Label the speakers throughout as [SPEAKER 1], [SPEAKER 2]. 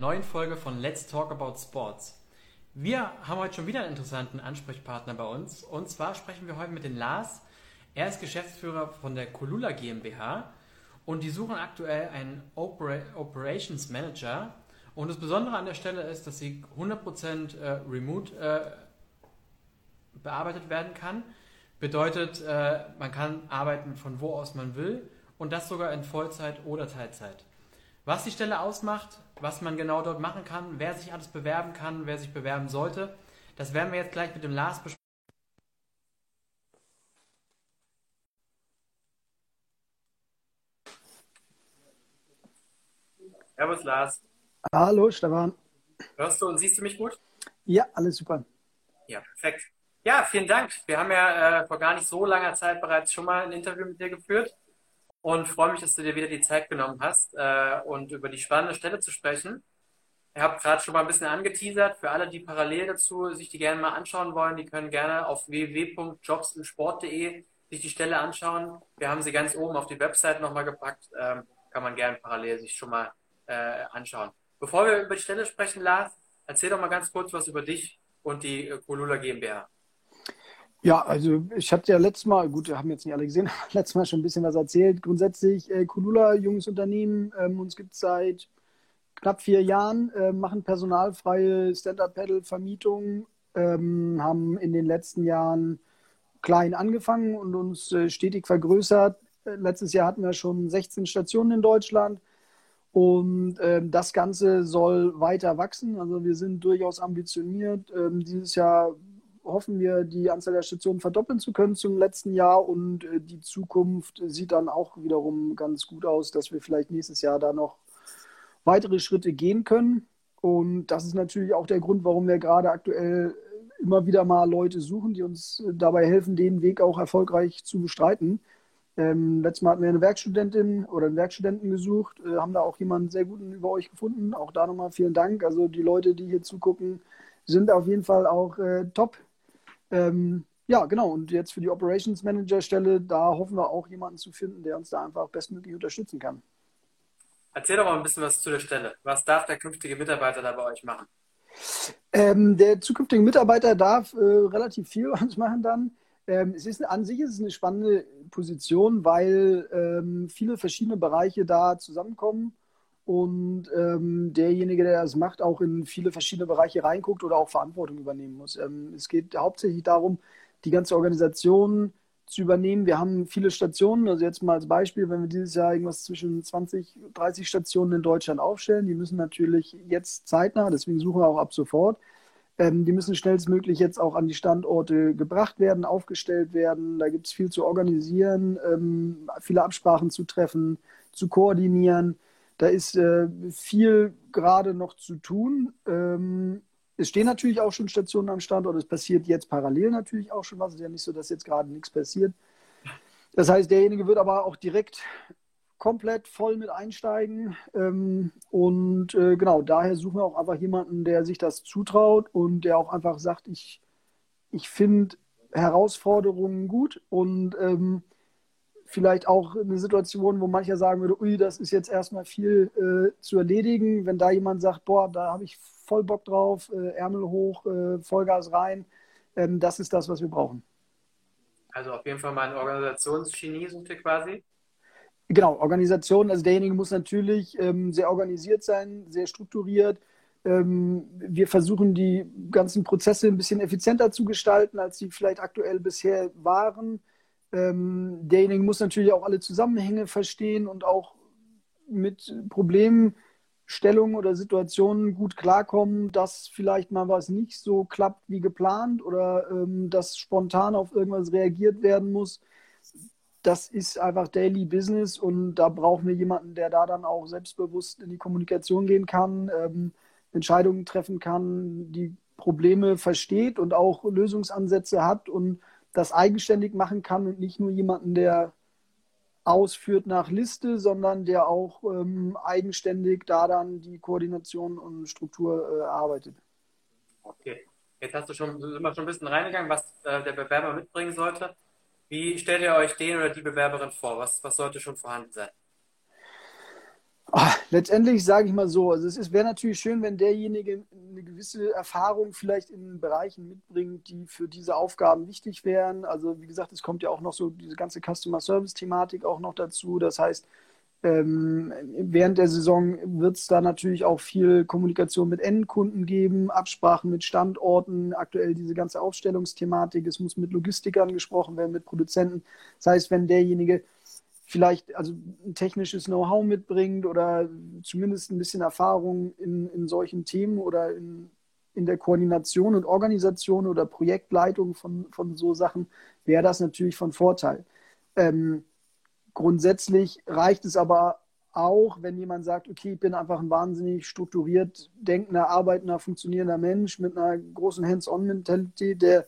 [SPEAKER 1] neuen Folge von Let's Talk About Sports. Wir haben heute schon wieder einen interessanten Ansprechpartner bei uns. Und zwar sprechen wir heute mit dem Lars. Er ist Geschäftsführer von der Kolula GmbH und die suchen aktuell einen Oper Operations Manager. Und das Besondere an der Stelle ist, dass sie 100% äh, remote äh, bearbeitet werden kann. Bedeutet, äh, man kann arbeiten von wo aus man will und das sogar in Vollzeit oder Teilzeit. Was die Stelle ausmacht, was man genau dort machen kann, wer sich alles bewerben kann, wer sich bewerben sollte, das werden wir jetzt gleich mit dem Lars besprechen.
[SPEAKER 2] Servus Lars.
[SPEAKER 3] Hallo Stefan.
[SPEAKER 2] Hörst du und siehst du mich gut?
[SPEAKER 3] Ja, alles super.
[SPEAKER 2] Ja, perfekt. Ja, vielen Dank. Wir haben ja äh, vor gar nicht so langer Zeit bereits schon mal ein Interview mit dir geführt und freue mich, dass du dir wieder die Zeit genommen hast äh, und über die spannende Stelle zu sprechen. Ich habe gerade schon mal ein bisschen angeteasert. Für alle, die parallel dazu sich die gerne mal anschauen wollen, die können gerne auf www.jobsinsport.de sich die Stelle anschauen. Wir haben sie ganz oben auf die Website nochmal gepackt. Ähm, kann man gerne parallel sich schon mal äh, anschauen. Bevor wir über die Stelle sprechen, Lars, erzähl doch mal ganz kurz was über dich und die äh, Kolula GmbH.
[SPEAKER 3] Ja, also ich hatte ja letztes Mal, gut, wir haben jetzt nicht alle gesehen, letztes Mal schon ein bisschen was erzählt. Grundsätzlich äh, Kulula, junges Unternehmen, ähm, uns gibt es seit knapp vier Jahren, äh, machen personalfreie Stand-Up-Pedal-Vermietung, ähm, haben in den letzten Jahren klein angefangen und uns äh, stetig vergrößert. Äh, letztes Jahr hatten wir schon 16 Stationen in Deutschland und ähm, das Ganze soll weiter wachsen. Also wir sind durchaus ambitioniert. Ähm, dieses Jahr hoffen wir, die Anzahl der Stationen verdoppeln zu können zum letzten Jahr und äh, die Zukunft sieht dann auch wiederum ganz gut aus, dass wir vielleicht nächstes Jahr da noch weitere Schritte gehen können. Und das ist natürlich auch der Grund, warum wir gerade aktuell immer wieder mal Leute suchen, die uns dabei helfen, den Weg auch erfolgreich zu bestreiten. Ähm, letztes Mal hatten wir eine Werkstudentin oder einen Werkstudenten gesucht, äh, haben da auch jemanden sehr guten über euch gefunden. Auch da nochmal vielen Dank. Also die Leute, die hier zugucken, sind auf jeden Fall auch äh, top ähm, ja, genau. Und jetzt für die Operations Manager Stelle, da hoffen wir auch jemanden zu finden, der uns da einfach bestmöglich unterstützen kann.
[SPEAKER 2] Erzähl doch mal ein bisschen was zu der Stelle. Was darf der künftige Mitarbeiter da bei euch machen?
[SPEAKER 3] Ähm, der zukünftige Mitarbeiter darf äh, relativ viel bei uns machen dann. Ähm, es ist an sich ist es eine spannende Position, weil ähm, viele verschiedene Bereiche da zusammenkommen und ähm, derjenige, der das macht, auch in viele verschiedene Bereiche reinguckt oder auch Verantwortung übernehmen muss. Ähm, es geht hauptsächlich darum, die ganze Organisation zu übernehmen. Wir haben viele Stationen, also jetzt mal als Beispiel, wenn wir dieses Jahr irgendwas zwischen 20, 30 Stationen in Deutschland aufstellen, die müssen natürlich jetzt zeitnah, deswegen suchen wir auch ab sofort, ähm, die müssen schnellstmöglich jetzt auch an die Standorte gebracht werden, aufgestellt werden. Da gibt es viel zu organisieren, ähm, viele Absprachen zu treffen, zu koordinieren. Da ist äh, viel gerade noch zu tun. Ähm, es stehen natürlich auch schon Stationen am Standort. Es passiert jetzt parallel natürlich auch schon was. Es ist ja nicht so, dass jetzt gerade nichts passiert. Das heißt, derjenige wird aber auch direkt komplett voll mit einsteigen. Ähm, und äh, genau, daher suchen wir auch einfach jemanden, der sich das zutraut und der auch einfach sagt, ich, ich finde Herausforderungen gut und ähm, vielleicht auch eine Situation, wo mancher sagen würde, ui, das ist jetzt erstmal viel äh, zu erledigen. Wenn da jemand sagt, boah, da habe ich voll Bock drauf, äh, Ärmel hoch, äh, Vollgas rein, ähm, das ist das, was wir brauchen.
[SPEAKER 2] Also auf jeden Fall mal ein ihr quasi.
[SPEAKER 3] Genau, Organisation, also derjenige muss natürlich ähm, sehr organisiert sein, sehr strukturiert. Ähm, wir versuchen die ganzen Prozesse ein bisschen effizienter zu gestalten, als sie vielleicht aktuell bisher waren. Ähm, derjenige muss natürlich auch alle Zusammenhänge verstehen und auch mit Problemstellungen oder Situationen gut klarkommen, dass vielleicht mal was nicht so klappt wie geplant oder ähm, dass spontan auf irgendwas reagiert werden muss. Das ist einfach Daily Business und da brauchen wir jemanden, der da dann auch selbstbewusst in die Kommunikation gehen kann, ähm, Entscheidungen treffen kann, die Probleme versteht und auch Lösungsansätze hat und das eigenständig machen kann und nicht nur jemanden, der ausführt nach Liste, sondern der auch ähm, eigenständig da dann die Koordination und Struktur äh, arbeitet.
[SPEAKER 2] Okay, jetzt hast du schon, sind wir schon ein bisschen reingegangen, was äh, der Bewerber mitbringen sollte. Wie stellt ihr euch den oder die Bewerberin vor? Was, was sollte schon vorhanden sein?
[SPEAKER 3] Oh, letztendlich sage ich mal so, also es wäre natürlich schön, wenn derjenige eine gewisse Erfahrung vielleicht in Bereichen mitbringt, die für diese Aufgaben wichtig wären. Also wie gesagt, es kommt ja auch noch so diese ganze Customer Service Thematik auch noch dazu. Das heißt, ähm, während der Saison wird es da natürlich auch viel Kommunikation mit Endkunden geben, Absprachen mit Standorten, aktuell diese ganze Aufstellungsthematik. Es muss mit Logistikern gesprochen werden, mit Produzenten. Das heißt, wenn derjenige vielleicht also ein technisches Know-how mitbringt oder zumindest ein bisschen Erfahrung in, in solchen Themen oder in, in der Koordination und Organisation oder Projektleitung von, von so Sachen, wäre das natürlich von Vorteil. Ähm, grundsätzlich reicht es aber auch, wenn jemand sagt, okay, ich bin einfach ein wahnsinnig strukturiert denkender, arbeitender, funktionierender Mensch mit einer großen Hands-on-Mentalität, der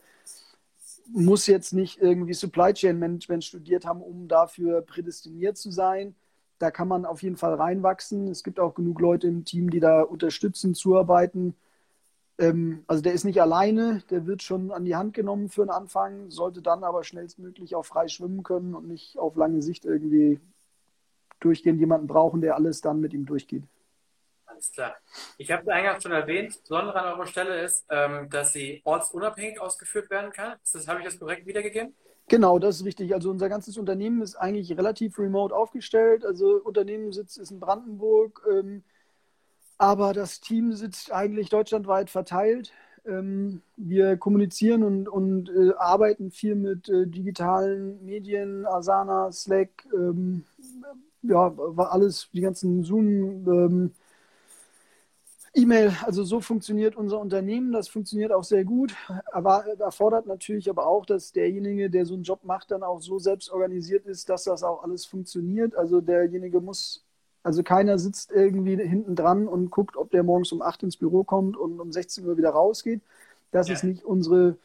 [SPEAKER 3] muss jetzt nicht irgendwie Supply Chain Management studiert haben, um dafür prädestiniert zu sein. Da kann man auf jeden Fall reinwachsen. Es gibt auch genug Leute im Team, die da unterstützen, zuarbeiten. Ähm, also der ist nicht alleine, der wird schon an die Hand genommen für den Anfang, sollte dann aber schnellstmöglich auch frei schwimmen können und nicht auf lange Sicht irgendwie durchgehend jemanden brauchen, der alles dann mit ihm durchgeht.
[SPEAKER 2] Alles klar. Ich habe es eingangs schon erwähnt, das Besondere an eurer Stelle ist, ähm, dass sie ortsunabhängig ausgeführt werden kann. Das, habe ich das korrekt wiedergegeben?
[SPEAKER 3] Genau, das ist richtig. Also unser ganzes Unternehmen ist eigentlich relativ remote aufgestellt. Also Unternehmenssitz ist in Brandenburg, ähm, aber das Team sitzt eigentlich deutschlandweit verteilt. Ähm, wir kommunizieren und, und äh, arbeiten viel mit äh, digitalen Medien, Asana, Slack, ja, alles, die ganzen Zoom, E-Mail, also so funktioniert unser Unternehmen, das funktioniert auch sehr gut, aber erfordert natürlich aber auch, dass derjenige, der so einen Job macht, dann auch so selbst organisiert ist, dass das auch alles funktioniert. Also derjenige muss, also keiner sitzt irgendwie hinten dran und guckt, ob der morgens um 8 ins Büro kommt und um 16 Uhr wieder rausgeht. Das ja. ist nicht unsere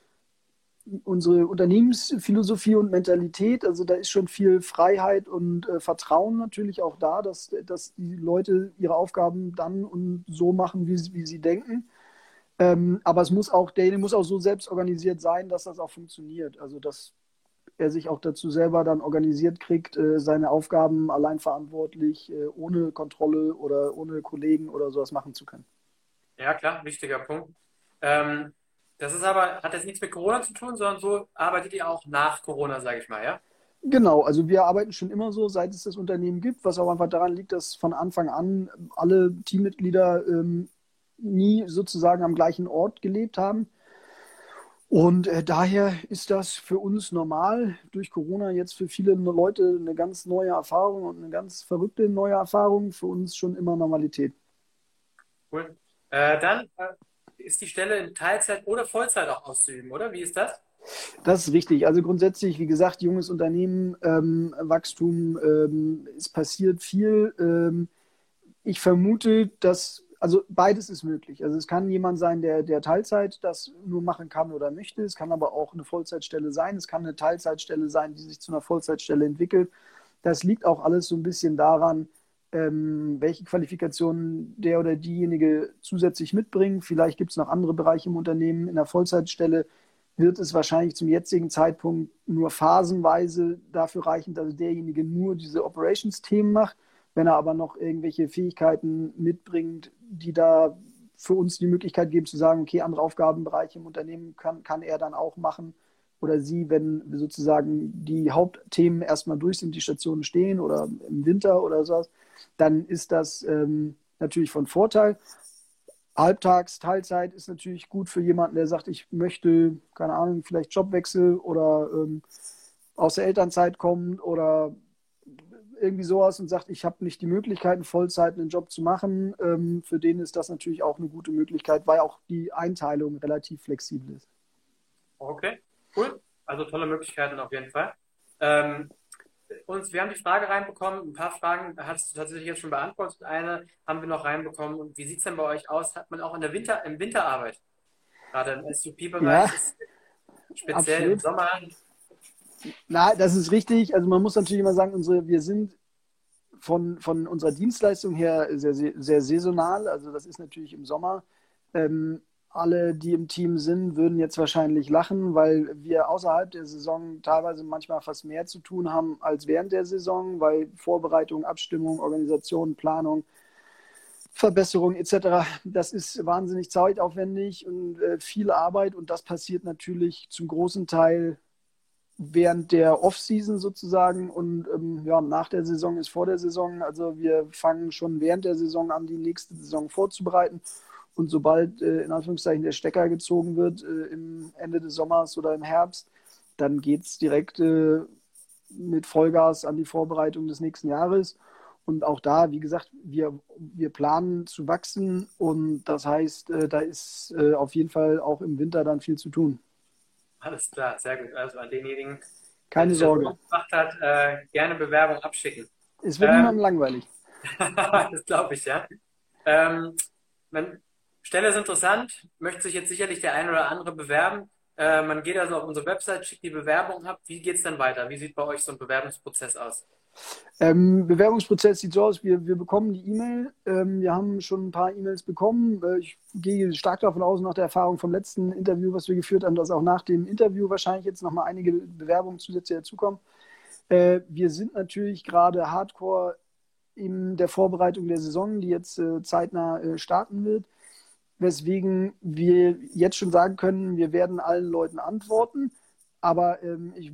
[SPEAKER 3] unsere Unternehmensphilosophie und Mentalität. Also da ist schon viel Freiheit und äh, Vertrauen natürlich auch da, dass, dass die Leute ihre Aufgaben dann und so machen, wie, wie sie denken. Ähm, aber es muss auch, der muss auch so selbst organisiert sein, dass das auch funktioniert. Also dass er sich auch dazu selber dann organisiert kriegt, äh, seine Aufgaben allein verantwortlich, äh, ohne Kontrolle oder ohne Kollegen oder sowas machen zu können.
[SPEAKER 2] Ja, klar, wichtiger Punkt. Ähm, das ist aber, hat jetzt nichts mit Corona zu tun, sondern so arbeitet ihr auch nach Corona, sage ich mal, ja?
[SPEAKER 3] Genau, also wir arbeiten schon immer so, seit es das Unternehmen gibt, was auch einfach daran liegt, dass von Anfang an alle Teammitglieder ähm, nie sozusagen am gleichen Ort gelebt haben. Und äh, daher ist das für uns normal. Durch Corona jetzt für viele Leute eine ganz neue Erfahrung und eine ganz verrückte neue Erfahrung. Für uns schon immer Normalität.
[SPEAKER 2] Cool. Äh, dann äh, ist die Stelle in Teilzeit oder Vollzeit auch auszuüben, oder? Wie ist das?
[SPEAKER 3] Das ist richtig. Also grundsätzlich, wie gesagt, junges Unternehmen, ähm, Wachstum, ähm, es passiert viel. Ähm, ich vermute, dass, also beides ist möglich. Also es kann jemand sein, der, der Teilzeit das nur machen kann oder möchte. Es kann aber auch eine Vollzeitstelle sein. Es kann eine Teilzeitstelle sein, die sich zu einer Vollzeitstelle entwickelt. Das liegt auch alles so ein bisschen daran, ähm, welche Qualifikationen der oder diejenige zusätzlich mitbringt. Vielleicht gibt es noch andere Bereiche im Unternehmen. In der Vollzeitstelle wird es wahrscheinlich zum jetzigen Zeitpunkt nur phasenweise dafür reichen, dass derjenige nur diese Operations-Themen macht. Wenn er aber noch irgendwelche Fähigkeiten mitbringt, die da für uns die Möglichkeit geben zu sagen, okay, andere Aufgabenbereiche im Unternehmen kann, kann er dann auch machen oder sie, wenn sozusagen die Hauptthemen erstmal durch sind, die Stationen stehen oder im Winter oder sowas, dann ist das ähm, natürlich von Vorteil. Halbtags, Teilzeit ist natürlich gut für jemanden, der sagt, ich möchte, keine Ahnung, vielleicht Jobwechsel oder ähm, aus der Elternzeit kommen oder irgendwie sowas und sagt, ich habe nicht die Möglichkeit, Vollzeit einen Job zu machen. Ähm, für den ist das natürlich auch eine gute Möglichkeit, weil auch die Einteilung relativ flexibel ist.
[SPEAKER 2] Okay, cool. Also tolle Möglichkeiten auf jeden Fall. Ähm, uns, wir haben die Frage reinbekommen, ein paar Fragen hast du tatsächlich jetzt schon beantwortet. Eine haben wir noch reinbekommen. Und wie sieht es denn bei euch aus? Hat man auch in der Winter, im Winter Arbeit? Gerade im SUP-Bereich, ja, speziell absolut. im Sommer?
[SPEAKER 3] Na, das ist richtig. Also man muss natürlich immer sagen, unsere, wir sind von, von unserer Dienstleistung her sehr, sehr, sehr saisonal. Also das ist natürlich im Sommer. Ähm, alle, die im Team sind, würden jetzt wahrscheinlich lachen, weil wir außerhalb der Saison teilweise manchmal fast mehr zu tun haben als während der Saison, weil Vorbereitung, Abstimmung, Organisation, Planung, Verbesserung etc., das ist wahnsinnig zeitaufwendig und äh, viel Arbeit und das passiert natürlich zum großen Teil während der Off-Season sozusagen und ähm, ja, nach der Saison ist vor der Saison. Also wir fangen schon während der Saison an, die nächste Saison vorzubereiten. Und sobald äh, in Anführungszeichen der Stecker gezogen wird äh, im Ende des Sommers oder im Herbst, dann geht es direkt äh, mit Vollgas an die Vorbereitung des nächsten Jahres. Und auch da, wie gesagt, wir, wir planen zu wachsen und das heißt, äh, da ist äh, auf jeden Fall auch im Winter dann viel zu tun.
[SPEAKER 2] Alles klar, sehr gut. Also an denjenigen,
[SPEAKER 3] keine der Sorge. Das
[SPEAKER 2] gemacht hat, äh, gerne Bewerbung abschicken.
[SPEAKER 3] Es wird ähm, niemandem langweilig.
[SPEAKER 2] das glaube ich, ja. Ähm, man, Stelle ist interessant, möchte sich jetzt sicherlich der ein oder andere bewerben. Äh, man geht also auf unsere Website, schickt die Bewerbung ab. Wie geht es dann weiter? Wie sieht bei euch so ein Bewerbungsprozess aus?
[SPEAKER 3] Ähm, Bewerbungsprozess sieht so aus, wir, wir bekommen die E-Mail. Ähm, wir haben schon ein paar E-Mails bekommen. Äh, ich gehe stark davon aus, nach der Erfahrung vom letzten Interview, was wir geführt haben, dass auch nach dem Interview wahrscheinlich jetzt nochmal einige Bewerbungen zusätzlich dazukommen. Äh, wir sind natürlich gerade hardcore in der Vorbereitung der Saison, die jetzt äh, zeitnah äh, starten wird. Weswegen wir jetzt schon sagen können, wir werden allen Leuten antworten. Aber ähm, ich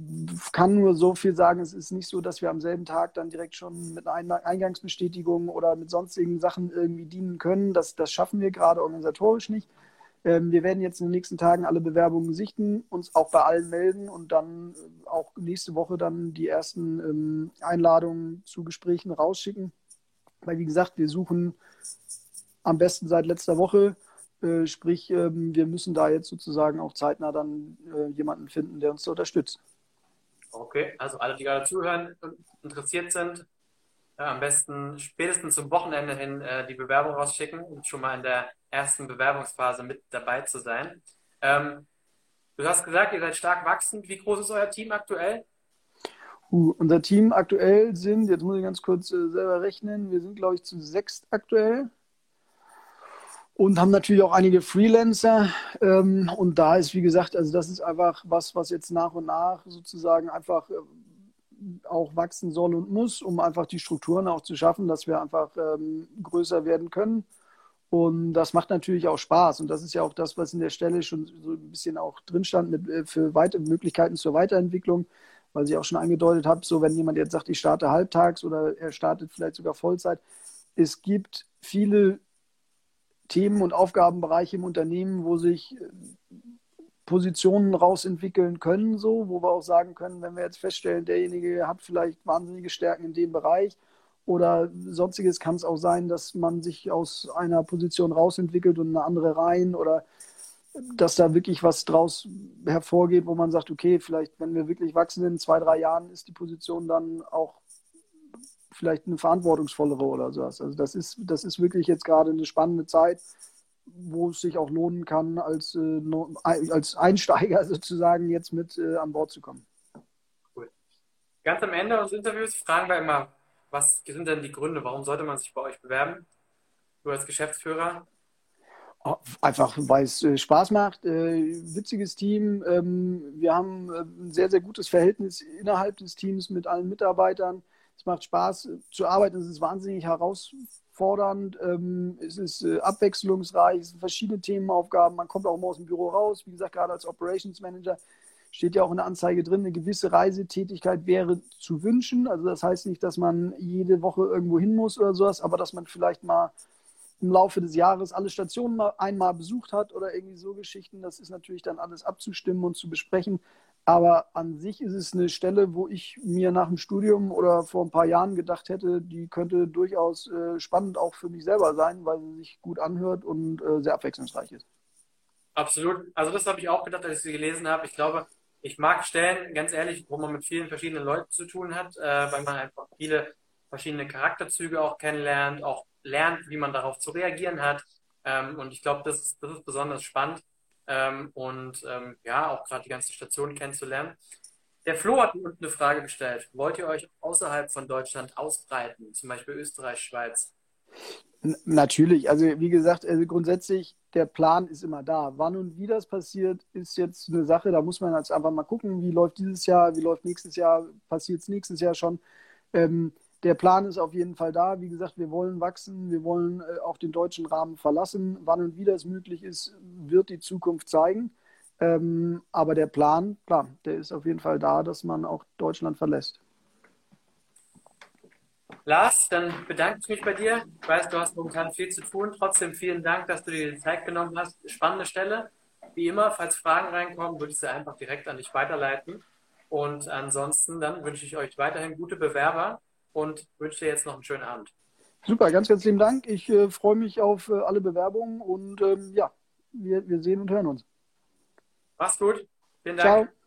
[SPEAKER 3] kann nur so viel sagen, es ist nicht so, dass wir am selben Tag dann direkt schon mit einer Eingangsbestätigung oder mit sonstigen Sachen irgendwie dienen können. Das, das schaffen wir gerade organisatorisch nicht. Ähm, wir werden jetzt in den nächsten Tagen alle Bewerbungen sichten, uns auch bei allen melden und dann äh, auch nächste Woche dann die ersten ähm, Einladungen zu Gesprächen rausschicken. Weil, wie gesagt, wir suchen am besten seit letzter Woche äh, sprich, ähm, wir müssen da jetzt sozusagen auch zeitnah dann äh, jemanden finden, der uns da unterstützt.
[SPEAKER 2] Okay, also alle, die gerade zuhören und interessiert sind, äh, am besten spätestens zum Wochenende hin äh, die Bewerbung rausschicken, um schon mal in der ersten Bewerbungsphase mit dabei zu sein. Ähm, du hast gesagt, ihr seid stark wachsend. Wie groß ist euer Team aktuell?
[SPEAKER 3] Uh, unser Team aktuell sind, jetzt muss ich ganz kurz selber rechnen, wir sind, glaube ich, zu sechs aktuell und haben natürlich auch einige Freelancer. Ähm, und da ist, wie gesagt, also das ist einfach was, was jetzt nach und nach sozusagen einfach äh, auch wachsen soll und muss, um einfach die Strukturen auch zu schaffen, dass wir einfach ähm, größer werden können. Und das macht natürlich auch Spaß. Und das ist ja auch das, was in der Stelle schon so ein bisschen auch drin stand mit, äh, für weitere Möglichkeiten zur Weiterentwicklung. Weil ich auch schon angedeutet habe, so wenn jemand jetzt sagt, ich starte halbtags oder er startet vielleicht sogar Vollzeit. Es gibt viele Themen und Aufgabenbereiche im Unternehmen, wo sich äh, Positionen rausentwickeln können, so, wo wir auch sagen können, wenn wir jetzt feststellen, derjenige hat vielleicht wahnsinnige Stärken in dem Bereich oder sonstiges, kann es auch sein, dass man sich aus einer Position rausentwickelt und eine andere rein oder dass da wirklich was draus hervorgeht, wo man sagt, okay, vielleicht, wenn wir wirklich wachsen in zwei, drei Jahren, ist die Position dann auch vielleicht eine verantwortungsvollere oder sowas. Also das ist, das ist wirklich jetzt gerade eine spannende Zeit, wo es sich auch lohnen kann, als, äh, als Einsteiger sozusagen jetzt mit äh, an Bord zu kommen.
[SPEAKER 2] Cool. Ganz am Ende unseres Interviews fragen wir immer, was sind denn die Gründe, warum sollte man sich bei euch bewerben? Du als Geschäftsführer?
[SPEAKER 3] Einfach, weil es äh, Spaß macht, äh, witziges Team. Ähm, wir haben äh, ein sehr, sehr gutes Verhältnis innerhalb des Teams mit allen Mitarbeitern. Es macht Spaß äh, zu arbeiten, es ist wahnsinnig herausfordernd, ähm, es ist äh, abwechslungsreich, es sind verschiedene Themenaufgaben, man kommt auch immer aus dem Büro raus, wie gesagt, gerade als Operations Manager steht ja auch in der Anzeige drin, eine gewisse Reisetätigkeit wäre zu wünschen. Also das heißt nicht, dass man jede Woche irgendwo hin muss oder sowas, aber dass man vielleicht mal im Laufe des Jahres alle Stationen mal einmal besucht hat oder irgendwie so Geschichten. Das ist natürlich dann alles abzustimmen und zu besprechen. Aber an sich ist es eine Stelle, wo ich mir nach dem Studium oder vor ein paar Jahren gedacht hätte, die könnte durchaus äh, spannend auch für mich selber sein, weil sie sich gut anhört und äh, sehr abwechslungsreich ist.
[SPEAKER 2] Absolut. Also das habe ich auch gedacht, als ich sie gelesen habe. Ich glaube, ich mag Stellen, ganz ehrlich, wo man mit vielen verschiedenen Leuten zu tun hat, äh, weil man einfach viele verschiedene Charakterzüge auch kennenlernt, auch lernt, wie man darauf zu reagieren hat. Ähm, und ich glaube, das das ist besonders spannend ähm, und ähm, ja, auch gerade die ganze Station kennenzulernen. Der Flo hat unten eine Frage gestellt. Wollt ihr euch außerhalb von Deutschland ausbreiten, zum Beispiel Österreich, Schweiz?
[SPEAKER 3] Natürlich, also wie gesagt, also grundsätzlich, der Plan ist immer da. Wann und wie das passiert, ist jetzt eine Sache, da muss man jetzt einfach mal gucken, wie läuft dieses Jahr, wie läuft nächstes Jahr, passiert es nächstes Jahr schon. Ähm, der Plan ist auf jeden Fall da. Wie gesagt, wir wollen wachsen, wir wollen äh, auch den deutschen Rahmen verlassen. Wann und wie das möglich ist, wird die Zukunft zeigen. Ähm, aber der Plan, klar, der ist auf jeden Fall da, dass man auch Deutschland verlässt.
[SPEAKER 2] Lars, dann bedanke ich mich bei dir. Ich weiß, du hast momentan viel zu tun. Trotzdem vielen Dank, dass du dir die Zeit genommen hast. Spannende Stelle. Wie immer, falls Fragen reinkommen, würde ich sie einfach direkt an dich weiterleiten. Und ansonsten dann wünsche ich euch weiterhin gute Bewerber und wünsche dir jetzt noch einen schönen Abend.
[SPEAKER 3] Super, ganz, ganz lieben Dank. Ich äh, freue mich auf äh, alle Bewerbungen und ähm, ja, wir, wir sehen und hören uns.
[SPEAKER 2] Mach's gut. Vielen Dank. Ciao.